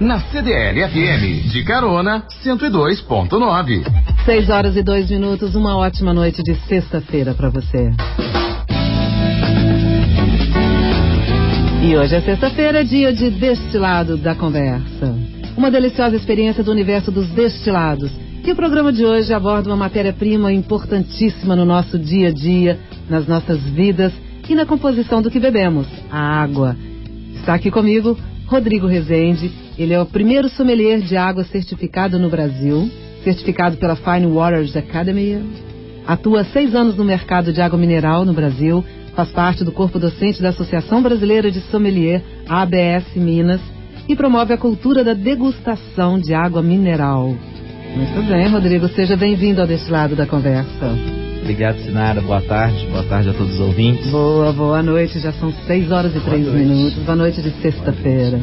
na CDL FM, de carona 102.9. 6 horas e 2 minutos, uma ótima noite de sexta-feira para você. E hoje é sexta-feira, dia de destilado da conversa. Uma deliciosa experiência do universo dos destilados. E o programa de hoje aborda uma matéria-prima importantíssima no nosso dia a dia, nas nossas vidas e na composição do que bebemos, a água. Está aqui comigo Rodrigo Rezende. Ele é o primeiro sommelier de água certificado no Brasil, certificado pela Fine Waters Academy. Atua seis anos no mercado de água mineral no Brasil Faz parte do corpo docente da Associação Brasileira de Sommelier, ABS Minas, e promove a cultura da degustação de água mineral. Muito bem, Rodrigo, seja bem-vindo ao deste lado da conversa. Obrigado, Sinara. Boa tarde. Boa tarde a todos os ouvintes. Boa, boa noite. Já são 6 horas e 3 minutos. Boa noite de sexta-feira.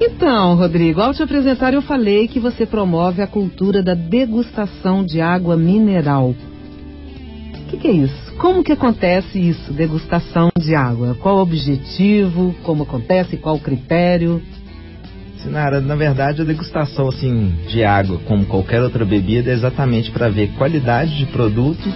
Então, Rodrigo, ao te apresentar, eu falei que você promove a cultura da degustação de água mineral. O que, que é isso? Como que acontece isso, degustação de água? Qual o objetivo? Como acontece? Qual o critério? Sinara, na verdade a degustação assim de água, como qualquer outra bebida, é exatamente para ver qualidade de produto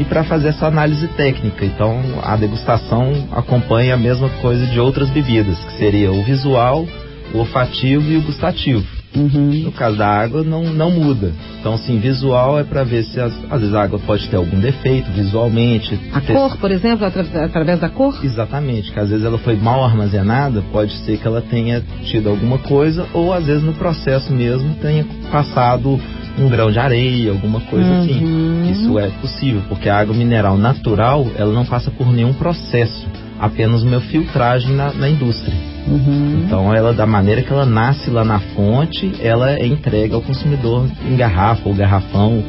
e para fazer essa análise técnica. Então a degustação acompanha a mesma coisa de outras bebidas, que seria o visual, o olfativo e o gustativo. Uhum. No caso da água, não, não muda. Então, assim, visual é para ver se as, às vezes a água pode ter algum defeito visualmente. A ter... cor, por exemplo, atra através da cor? Exatamente, que às vezes ela foi mal armazenada, pode ser que ela tenha tido alguma coisa, ou às vezes no processo mesmo tenha passado um grão de areia, alguma coisa uhum. assim. Isso é possível, porque a água mineral natural, ela não passa por nenhum processo, apenas uma filtragem na, na indústria. Uhum. Então, ela, da maneira que ela nasce lá na fonte, ela é entregue ao consumidor em garrafa ou garrafão.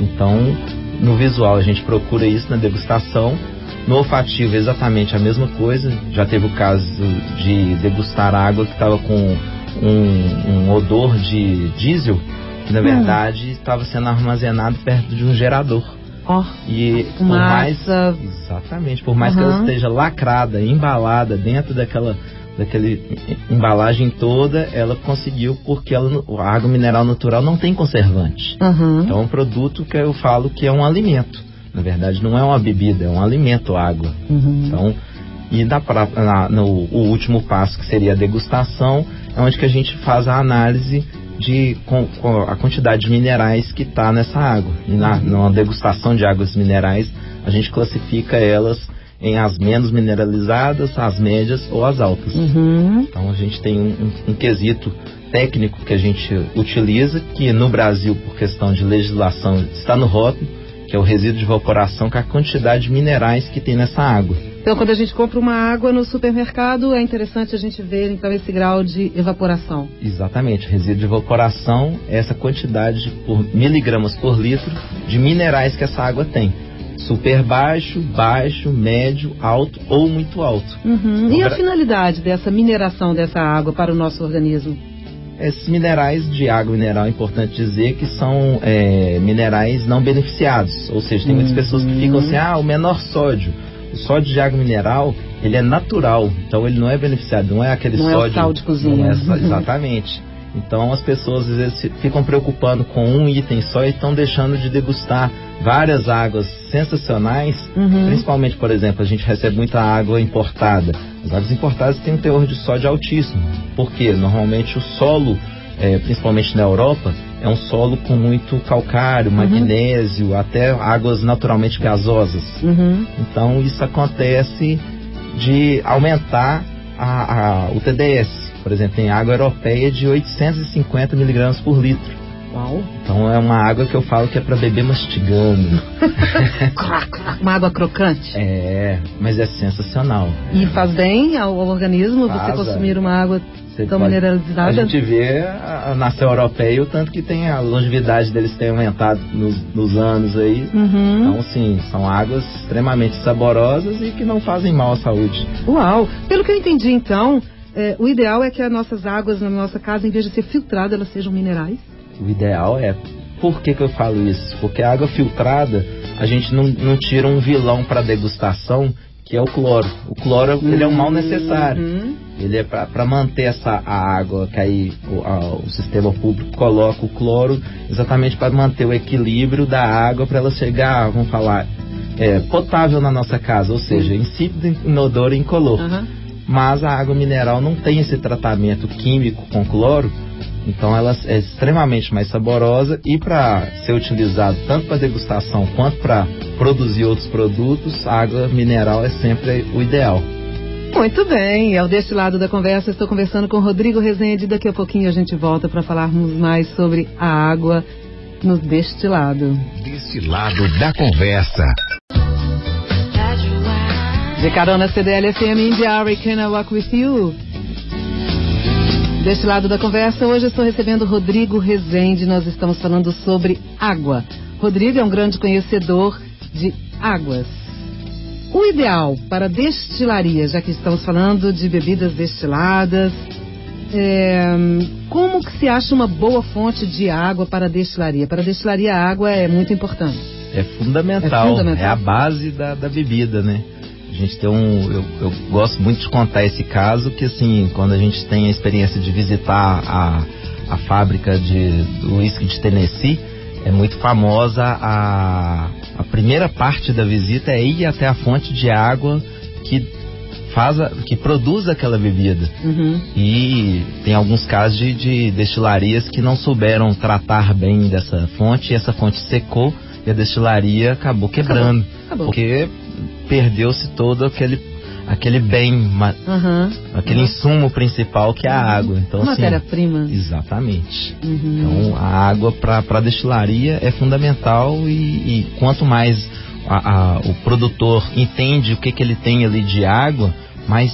Então, no visual, a gente procura isso na degustação. No olfativo, exatamente a mesma coisa. Já teve o caso de degustar água que estava com um, um, odor de diesel, que na hum. verdade estava sendo armazenado perto de um gerador. Oh, e por mais exatamente, por mais uhum. que ela esteja lacrada, embalada dentro daquela daquela embalagem toda, ela conseguiu porque ela, a água mineral natural não tem conservante. Uhum. Então é um produto que eu falo que é um alimento. Na verdade, não é uma bebida, é um alimento água. Uhum. Então, e na, na, no o último passo, que seria a degustação, é onde que a gente faz a análise de com, com a quantidade de minerais que está nessa água. E na, uhum. numa degustação de águas minerais, a gente classifica elas em as menos mineralizadas, as médias ou as altas. Uhum. Então a gente tem um, um, quesito técnico que a gente utiliza, que no Brasil, por questão de legislação, está no rótulo, que é o resíduo de evaporação, que é a quantidade de minerais que tem nessa água. Então, quando a gente compra uma água no supermercado, é interessante a gente ver então esse grau de evaporação. Exatamente, resíduo de evaporação é essa quantidade por miligramas por litro de minerais que essa água tem super baixo, baixo, médio, alto ou muito alto. Uhum. E a finalidade dessa mineração dessa água para o nosso organismo? Esses minerais de água mineral é importante dizer que são é, minerais não beneficiados. Ou seja, tem muitas uhum. pessoas que ficam assim, ah, o menor sódio. O sódio de água mineral, ele é natural, então ele não é beneficiado, não é aquele não sódio. Não é sal de cozinha. É, exatamente. Então as pessoas às vezes ficam preocupando com um item só e estão deixando de degustar várias águas sensacionais, uhum. principalmente, por exemplo, a gente recebe muita água importada. As águas importadas têm um teor de sódio altíssimo, porque normalmente o solo, é, principalmente na Europa, é um solo com muito calcário, uhum. magnésio, até águas naturalmente gasosas. Uhum. Então isso acontece de aumentar a, a, o TDS, por exemplo, tem água europeia de 850 miligramas por litro. Uau. Então é uma água que eu falo que é para beber mastigando. uma água crocante? É, mas é sensacional. E faz bem ao, ao organismo faz, você consumir uma água você tão pode, mineralizada? A gente vê a, a nação europeia o tanto que tem a longevidade deles tem aumentado nos, nos anos aí. Uhum. Então, sim, são águas extremamente saborosas e que não fazem mal à saúde. Uau! Pelo que eu entendi, então, é, o ideal é que as nossas águas na nossa casa, em vez de ser filtradas, elas sejam minerais? O ideal é. Por que, que eu falo isso? Porque a água filtrada, a gente não, não tira um vilão para degustação que é o cloro. O cloro ele é um mal necessário. Uhum. Ele é para manter essa a água que aí o, a, o, sistema público coloca o cloro exatamente para manter o equilíbrio da água para ela chegar, vamos falar, é, potável na nossa casa, ou seja, insípido, inodoro e incolor. Uhum. Mas a água mineral não tem esse tratamento químico com cloro, então ela é extremamente mais saborosa e para ser utilizado tanto para degustação quanto para produzir outros produtos, a água mineral é sempre o ideal. Muito bem, ao deste lado da conversa estou conversando com Rodrigo Rezende. Daqui a pouquinho a gente volta para falarmos mais sobre a água no destilado. Destilado da conversa. De carona CDL FM India, Can I Walk With You? Deste lado da conversa, hoje estou recebendo Rodrigo Rezende. Nós estamos falando sobre água. Rodrigo é um grande conhecedor de águas. O ideal para destilaria, já que estamos falando de bebidas destiladas, é, como que se acha uma boa fonte de água para destilaria? Para destilaria, a água é muito importante. É fundamental, é, fundamental. é a base da, da bebida, né? A gente tem um. Eu, eu, gosto muito de contar esse caso, que assim, quando a gente tem a experiência de visitar a, a fábrica de, do uísque de Tennessee, é muito famosa a, a primeira parte da visita é ir até a fonte de água que faz a, que produz aquela bebida. Uhum. E tem alguns casos de, de destilarias que não souberam tratar bem dessa fonte e essa fonte secou e a destilaria acabou quebrando. Acabou. Acabou. Porque perdeu-se todo aquele aquele bem, uhum. aquele uhum. insumo principal que é a água. Então, assim, Matéria-prima. Exatamente. Uhum. Então, a água para destilaria é fundamental e, e quanto mais a, a, o produtor entende o que, que ele tem ali de água, mais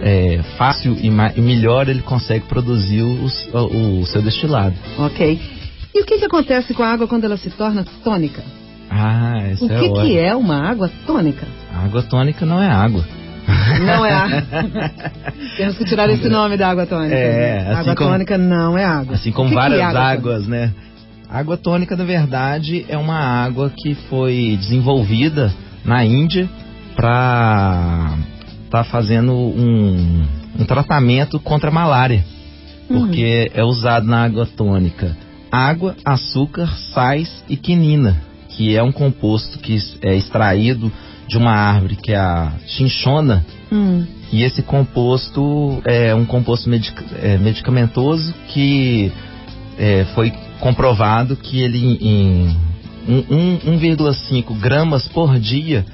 é, fácil e, e, melhor ele consegue produzir o, o, o seu destilado. Ok. E o que, que acontece com a água quando ela se torna tônica? Ah, isso o é que, é que é uma água tônica? A água tônica não é água. Não é água. Temos que tirar esse nome da água tônica. É, assim água como, tônica não é água. Assim como várias é água águas, tônica? né? Água tônica, na verdade, é uma água que foi desenvolvida na Índia para estar tá fazendo um, um, tratamento contra a malária. Porque hum. é usado na água tônica água, açúcar, sais e quinina que é um composto que é extraído de uma árvore que é a chinchona. Hum. E esse composto é um composto medica é, medicamentoso que é, foi comprovado que ele em 1,5 gramas por dia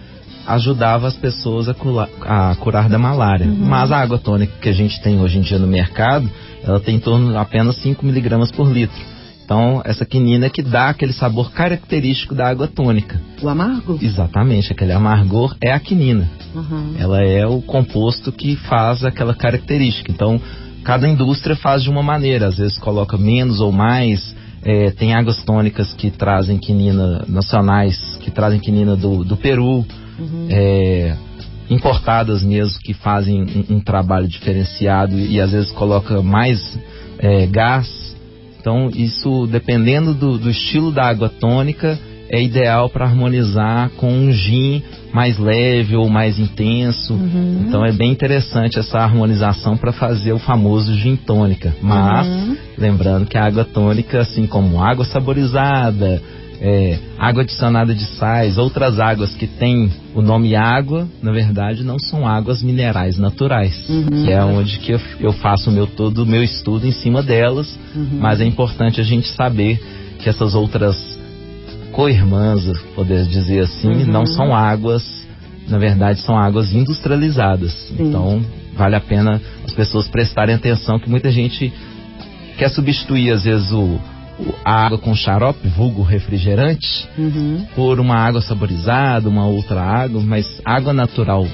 ajudava as pessoas a, curar, a curar da malária. Uhum. Mas a água tônica que a gente tem hoje em dia no mercado, ela tem em torno de apenas 5 miligramas por litro. Então, essa quinina é que dá aquele sabor característico da água tônica. O amargo? Exatamente, aquele amargor é a quinina. Uhum. Ela é o composto que faz aquela característica. Então, cada indústria faz de uma maneira, às vezes coloca menos ou mais. É, tem águas tônicas que trazem quinina nacionais, que trazem quinina do, do Peru. Uhum. É, importadas mesmo que fazem um, um, trabalho diferenciado e, às vezes coloca mais é, gás então, isso, dependendo do, do estilo da água tônica, é ideal para harmonizar com um gin mais leve ou mais intenso. Uhum. Então é bem interessante essa harmonização para fazer o famoso gin tônica. Mas uhum. lembrando que a água tônica, assim como água saborizada, é, água adicionada de sais, outras águas que têm o nome água, na verdade não são águas minerais naturais, uhum. que é onde que eu, eu, faço meu, todo o meu estudo em cima delas, uhum. mas é importante a gente saber que essas outras co-irmãs, poder dizer assim, uhum. não são águas, na verdade são águas industrializadas. Sim. Então vale a pena as pessoas prestarem atenção que muita gente quer substituir às vezes o a água com xarope, vulgo refrigerante, uhum. por uma água saborizada, uma outra água, mas água natural,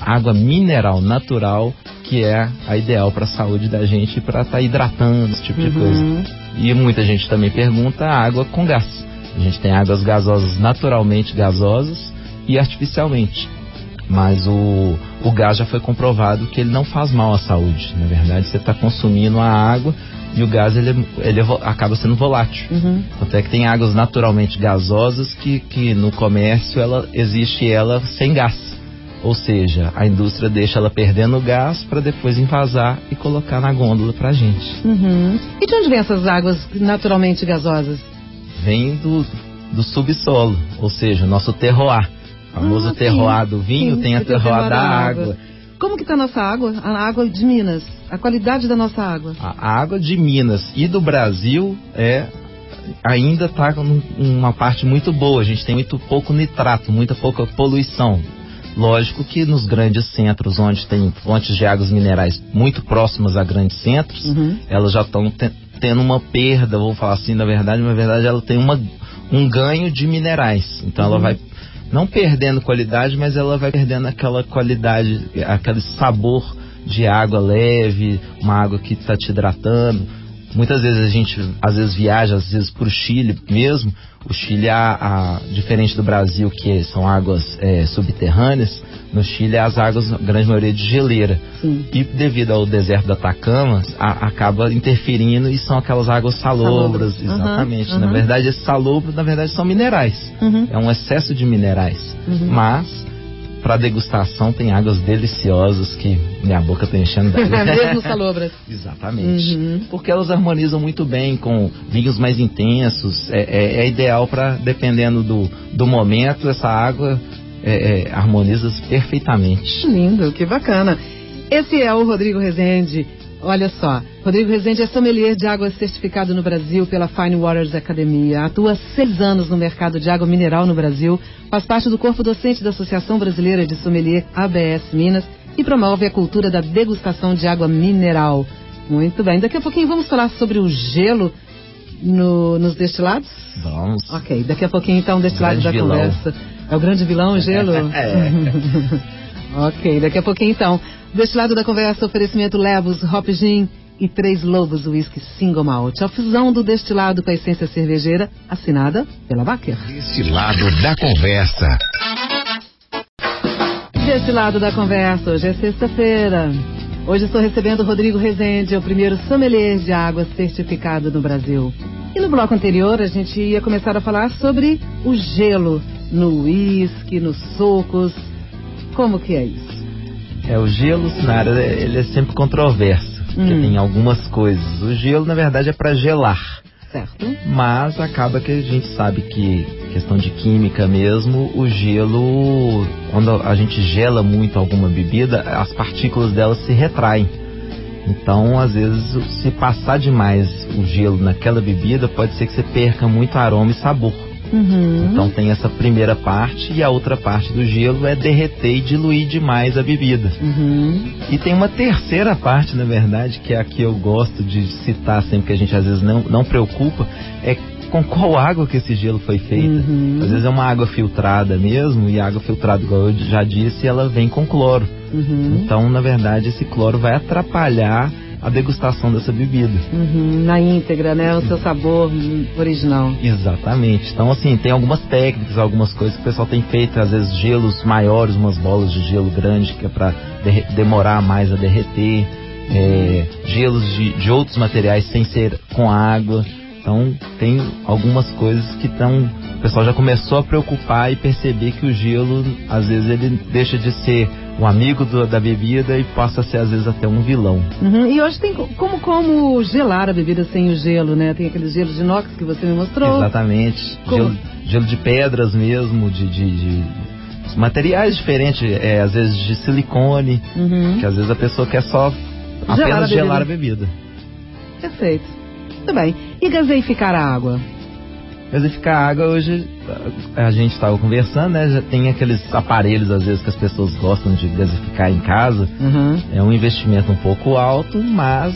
água mineral natural, que é a ideal para a saúde da gente para estar tá hidratando, esse tipo uhum. de coisa. E muita gente também pergunta a água com gás. A gente tem águas gasosas naturalmente gasosas e artificialmente. Mas o, o gás já foi comprovado que ele não faz mal à saúde. Na verdade, você está consumindo a água e o gás ele, ele acaba sendo volátil. Uhum. Até que tem águas naturalmente gasosas que, que no comércio ela existe ela sem gás. Ou seja, a indústria deixa ela perdendo gás para depois invasar e colocar na gôndola para a gente. Uhum. E de onde vêm essas águas naturalmente gasosas? Vem do, do subsolo, ou seja, nosso terroir. O famoso ah, terroir do vinho sim, tem a terroir da água. água. Como que está a nossa água? A água de Minas. A qualidade da nossa água. A água de Minas e do Brasil é ainda está uma parte muito boa. A gente tem muito pouco nitrato, muita pouca poluição. Lógico que nos grandes centros, onde tem fontes de águas minerais muito próximas a grandes centros, uhum. elas já estão te tendo uma perda, vou falar assim, na verdade, na verdade ela tem uma, um ganho de minerais. Então uhum. ela vai não perdendo qualidade, mas ela vai perdendo aquela qualidade, aquele sabor de água leve, uma água que está te hidratando Muitas vezes a gente, às vezes viaja, às vezes para o Chile mesmo. O Chile, a, a, diferente do Brasil, que são águas é, subterrâneas, no Chile as águas, a grande maioria de geleira. Sim. E devido ao deserto do Atacama, a, acaba interferindo e são aquelas águas salobras, salobras. exatamente. Uhum, uhum. Na verdade, esses salobros, na verdade, são minerais. Uhum. É um excesso de minerais. Uhum. Mas para degustação tem águas deliciosas que minha boca está enchendo d'água. Mesmo salobras. Exatamente. Uhum. Porque elas harmonizam muito bem com vinhos mais intensos. É, é, é ideal para, dependendo do, do momento, essa água é, é harmoniza perfeitamente. Lindo, que bacana. Esse é o Rodrigo Rezende. Olha só, Rodrigo Rezende é sommelier de água certificado no Brasil pela Fine Waters Academia. Atua seis anos no mercado de água mineral no Brasil, faz parte do corpo docente da Associação Brasileira de Sommelier ABS Minas e promove a cultura da degustação de água mineral. Muito bem, daqui a pouquinho vamos falar sobre o gelo no, nos destilados? Vamos. Ok, daqui a pouquinho então o destilado da vilão. conversa. É o grande vilão, o gelo? é. ok, daqui a pouquinho então. Deste lado da conversa, oferecimento Levos, Hop Gin e Três Lobos Whisky Single Malt. A fusão do destilado com a essência cervejeira, assinada pela Baker. Destilado da conversa. Destilado da conversa, hoje é sexta-feira. Hoje estou recebendo Rodrigo Rezende, o primeiro sommelier de água certificado no Brasil. E no bloco anterior a gente ia começar a falar sobre o gelo no uísque, nos socos. Como que é isso? É, o gelo, Sinara, ele é sempre controverso, porque hum. tem algumas coisas. O gelo, na verdade, é para gelar. Certo. Mas acaba que a gente sabe que, questão de química mesmo, o gelo, quando a gente gela muito alguma bebida, as partículas dela se retraem. Então, às vezes, se passar demais o gelo naquela bebida, pode ser que você perca muito aroma e sabor. Uhum. Então tem essa primeira parte e a outra parte do gelo é derreter e diluir demais a bebida. Uhum. E tem uma terceira parte, na verdade, que é a que eu gosto de citar sempre que a gente às vezes não, não preocupa, é com qual água que esse gelo foi feito. Uhum. Às vezes é uma água filtrada mesmo, e a água filtrada, igual eu já disse, ela vem com cloro. Uhum. Então, na verdade, esse cloro vai atrapalhar a degustação dessa bebida. Uhum, na íntegra, né? O seu sabor original. Exatamente. Então, assim, tem algumas técnicas, algumas coisas que o pessoal tem feito, às vezes gelos maiores, umas bolas de gelo grande, que é para de demorar mais a derreter. É, gelos de, de outros materiais sem ser com água. Então, tem algumas coisas que estão. O pessoal já começou a preocupar e perceber que o gelo, às vezes, ele deixa de ser um amigo do, da bebida e passa a ser às vezes até um vilão. Uhum. E hoje tem como, como gelar a bebida sem o gelo, né? Tem aqueles gelos de inox que você me mostrou. Exatamente. Gelo, gelo, de pedras mesmo, de, de, de materiais diferentes, é, às vezes de silicone, uhum. que às vezes a pessoa quer só apenas gelar a gelar a bebida. Perfeito. Muito bem. E gaseificar a água? Gasificar a água hoje, a gente estava conversando, né? Já tem aqueles aparelhos, às vezes, que as pessoas gostam de gasificar em casa. Uhum. É um investimento um pouco alto, mas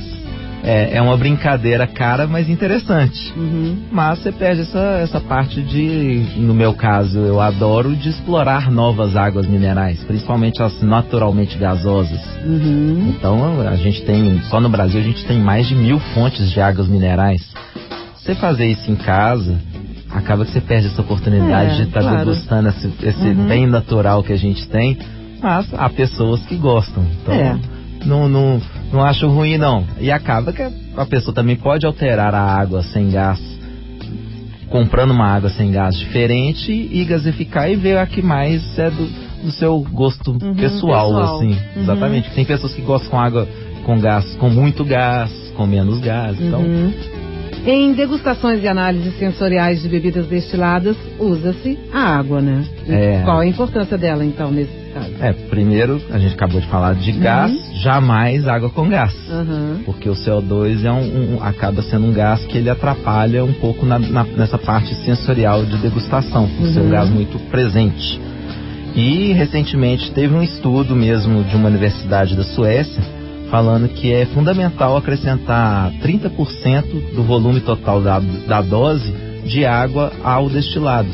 é, é uma brincadeira cara, mas interessante. Uhum. Mas você perde essa, essa parte de, no meu caso, eu adoro de explorar novas águas minerais, principalmente as naturalmente gasosas. Uhum. Então a gente tem, só no Brasil a gente tem mais de mil fontes de águas minerais. Você fazer isso em casa, acaba que você perde essa oportunidade é, de estar tá claro. degustando esse, esse uhum. bem natural que a gente tem, mas há pessoas que gostam. Então, é. não, não, não acho ruim, não. E acaba que a pessoa também pode alterar a água sem gás, comprando uma água sem gás diferente e gasificar e ver a que mais é do, do seu gosto uhum, pessoal, pessoal, assim. Uhum. Exatamente. Tem pessoas que gostam com água com gás, com muito gás, com menos gás. Então, uhum. Em degustações e análises sensoriais de bebidas destiladas, usa-se a água, né? É... Qual a importância dela, então, nesse caso? É, primeiro, a gente acabou de falar de gás, uhum. jamais água com gás. Uhum. Porque o CO2 é um, um, acaba sendo um gás que ele atrapalha um pouco na, na, nessa parte sensorial de degustação, por uhum. ser um gás muito presente. E, recentemente, teve um estudo mesmo de uma universidade da Suécia falando que é fundamental acrescentar 30% do volume total da, da dose de água ao destilado.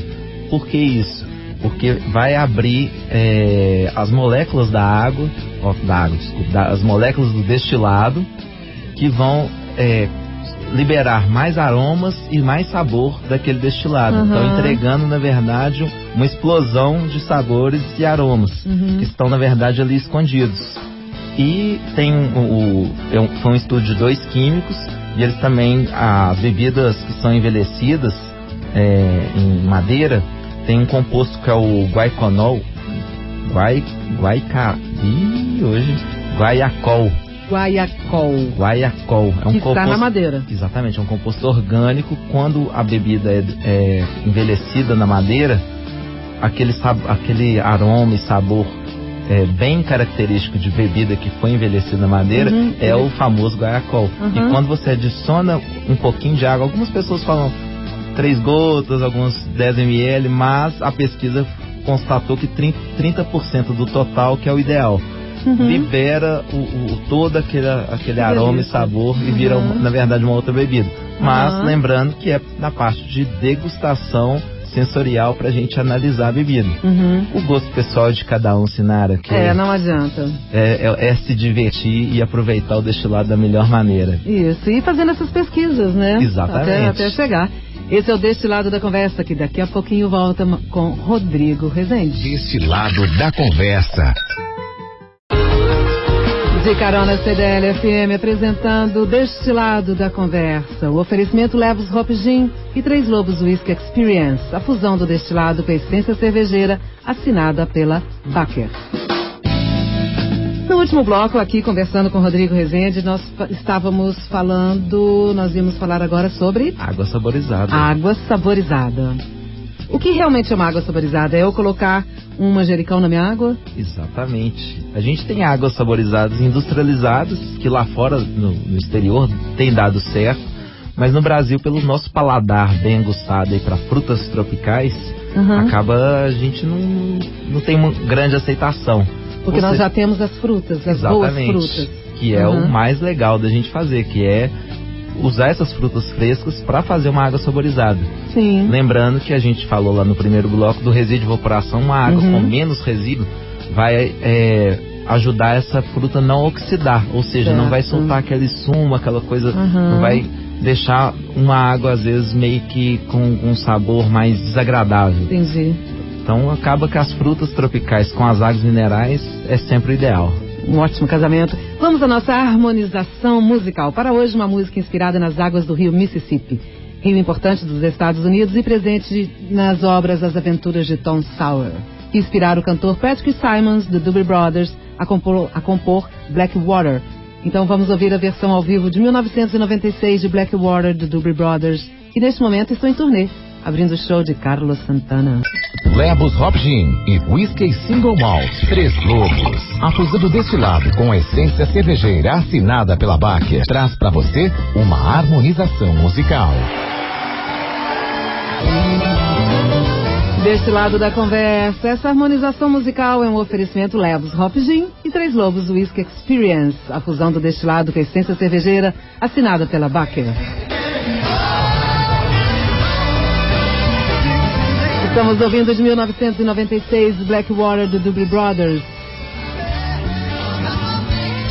Por que isso? Porque vai abrir é, as moléculas da água, ó, da água, desculpa, da, as moléculas do destilado, que vão é, liberar mais aromas e mais sabor daquele destilado. Uhum. Então, entregando, na verdade, uma explosão de sabores e aromas uhum. que estão, na verdade, ali escondidos. E tem o, o é foi um estudo de dois químicos e eles também as bebidas que são envelhecidas é, em madeira tem um composto que é o guaiconol, guai, guaica, ih, hoje guaiacol. Guaiacol. Guaiacol. É um que composto, está na madeira. Exatamente, é um composto orgânico. Quando a bebida é, é envelhecida na madeira, aquele, aquele aroma e sabor é, bem característico de bebida que foi envelhecida na madeira uhum, é o famoso guaiacol. Uhum. E quando você adiciona um pouquinho de água, algumas pessoas falam três gotas, alguns 10 ml, mas a pesquisa constatou que 30%, 30 do total que é o ideal. Uhum. Libera o, o, todo aquele, aquele aroma e sabor e vira, uhum. na verdade, uma outra bebida. Mas lembrando que é na parte de degustação sensorial para a gente analisar a bebida. Uhum. O gosto pessoal de cada um, Sinara. Que é, não adianta. É, é, é, se divertir e aproveitar o destilado da melhor maneira. Isso, e fazendo essas pesquisas, né? Exatamente. Até, até chegar. Esse é o Destilado da Conversa, que daqui a pouquinho volta com Rodrigo Rezende. Destilado da Conversa. De carona CDL FM apresentando Destilado da Conversa. O oferecimento leva os Hop Gin e Três Lobos Whisky Experience, a fusão do destilado com a essência cervejeira, assinada pela Baker. No último bloco, aqui conversando com Rodrigo Rezende, nós estávamos falando, nós íamos falar agora sobre. Água saborizada. Água saborizada. O que realmente é uma água saborizada? É eu colocar um manjericão na minha água? Exatamente. A gente tem águas saborizadas industrializadas, que lá fora, no, no exterior, tem dado certo. Mas no Brasil, pelo nosso paladar bem aguçado para frutas tropicais, uhum. acaba a gente não, não tem uma grande aceitação. Porque Ou nós já temos as frutas, as boas frutas. Que é uhum. o mais legal da gente fazer, que é usar essas frutas frescas para fazer uma água saborizada. Sim. Lembrando que a gente falou lá no primeiro bloco do resíduo de evaporação, uma água uhum. com menos resíduo vai é, ajudar essa fruta não oxidar, ou seja, certo. não vai soltar aquele sumo, aquela coisa, uhum. não vai deixar uma água às vezes meio que com um sabor mais desagradável. Entendi. Então acaba que as frutas tropicais com as águas minerais é sempre o ideal um ótimo casamento. Vamos à nossa harmonização musical. Para hoje, uma música inspirada nas águas do rio Mississippi, rio importante dos Estados Unidos e presente nas obras As Aventuras de Tom Sawyer, que inspiraram o cantor Patrick Simons, do Doobie Brothers, a compor, a compor Blackwater. Então vamos ouvir a versão ao vivo de 1996 de Blackwater, do Doobie Brothers, que neste momento estão em turnê abrindo o show de Carlos Santana. Lebos Hop Gin e Whisky Single Malt, Três Lobos. A fusão do destilado com a essência cervejeira assinada pela Baker traz para você uma harmonização musical. Deste lado da conversa, essa harmonização musical é um oferecimento Levos Hop Gin e Três Lobos Whisky Experience, a fusão do destilado com a essência cervejeira assinada pela Baker. Estamos ouvindo de 1996 Blackwater do Doobie Brothers.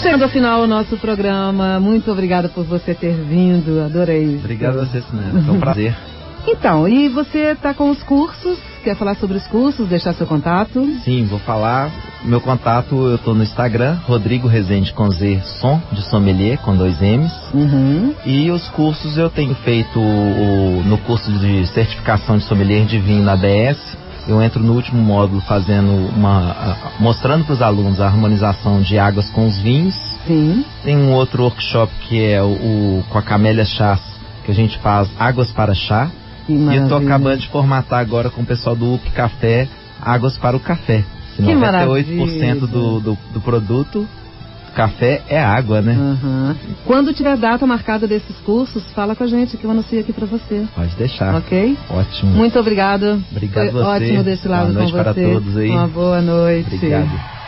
Chegando ao final o nosso programa, muito obrigada por você ter vindo, adorei. Obrigado a você, Sinana, foi um prazer. Então, e você está com os cursos? Quer falar sobre os cursos, deixar seu contato? Sim, vou falar. Meu contato, eu estou no Instagram, Rodrigo Rezende com Z, som de sommelier, com dois M's. Uhum. E os cursos eu tenho feito o, no curso de certificação de sommelier de vinho na DS, eu entro no último módulo fazendo uma. mostrando para os alunos a harmonização de águas com os vinhos. Sim. Tem um outro workshop que é o, o com a Camélia Chás, que a gente faz águas para chá. Que e eu tô acabando de formatar agora com o pessoal do UP Café águas para o café. Que 98% do, do, do produto café é água, né? Uhum. Quando tiver data marcada desses cursos, fala com a gente que eu anuncio aqui para você. Pode deixar. Ok? Ótimo. Muito obrigada. Obrigado Foi você. Ótimo desse lado boa noite com você. para todos aí. Uma boa noite. Obrigado.